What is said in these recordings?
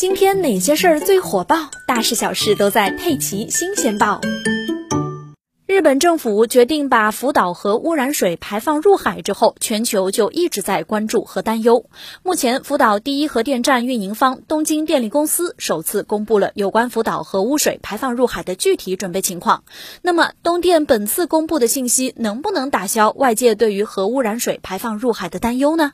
今天哪些事儿最火爆？大事小事都在《佩奇新鲜报》。日本政府决定把福岛核污染水排放入海之后，全球就一直在关注和担忧。目前，福岛第一核电站运营方东京电力公司首次公布了有关福岛核污水排放入海的具体准备情况。那么，东电本次公布的信息能不能打消外界对于核污染水排放入海的担忧呢？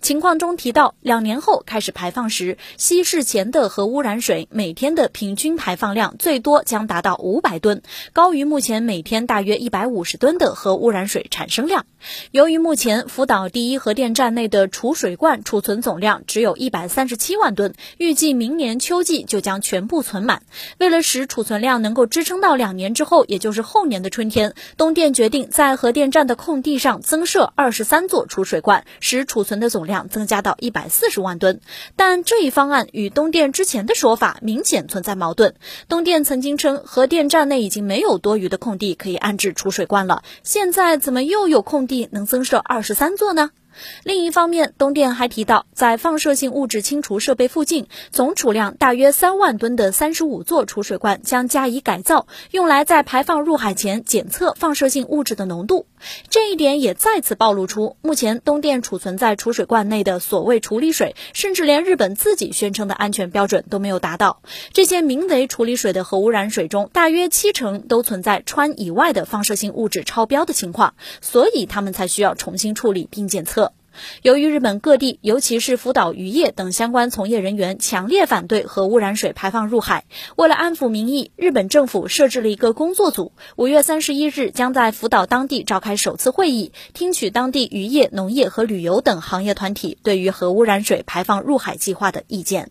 情况中提到，两年后开始排放时，稀释前的核污染水每天的平均排放量最多将达到五百吨，高于目前每天大约一百五十吨的核污染水产生量。由于目前福岛第一核电站内的储水罐储存总量只有一百三十七万吨，预计明年秋季就将全部存满。为了使储存量能够支撑到两年之后，也就是后年的春天，东电决定在核电站的空地上增设二十三座储水罐，使储存存的总量增加到一百四十万吨。但这一方案与东电之前的说法明显存在矛盾。东电曾经称核电站内已经没有多余的空地可以安置储水罐了，现在怎么又有空地能增设二十三座呢？另一方面，东电还提到，在放射性物质清除设备附近，总储量大约三万吨的三十五座储水罐将加以改造，用来在排放入海前检测放射性物质的浓度。这一点也再次暴露出，目前东电储存在储水罐内的所谓处理水，甚至连日本自己宣称的安全标准都没有达到。这些名为处理水的核污染水中，大约七成都存在氚以外的放射性物质超标的情况，所以他们才需要重新处理并检测。由于日本各地，尤其是福岛渔业等相关从业人员强烈反对核污染水排放入海，为了安抚民意，日本政府设置了一个工作组，五月三十一日将在福岛当地召开首次会议，听取当地渔业、农业和旅游等行业团体对于核污染水排放入海计划的意见。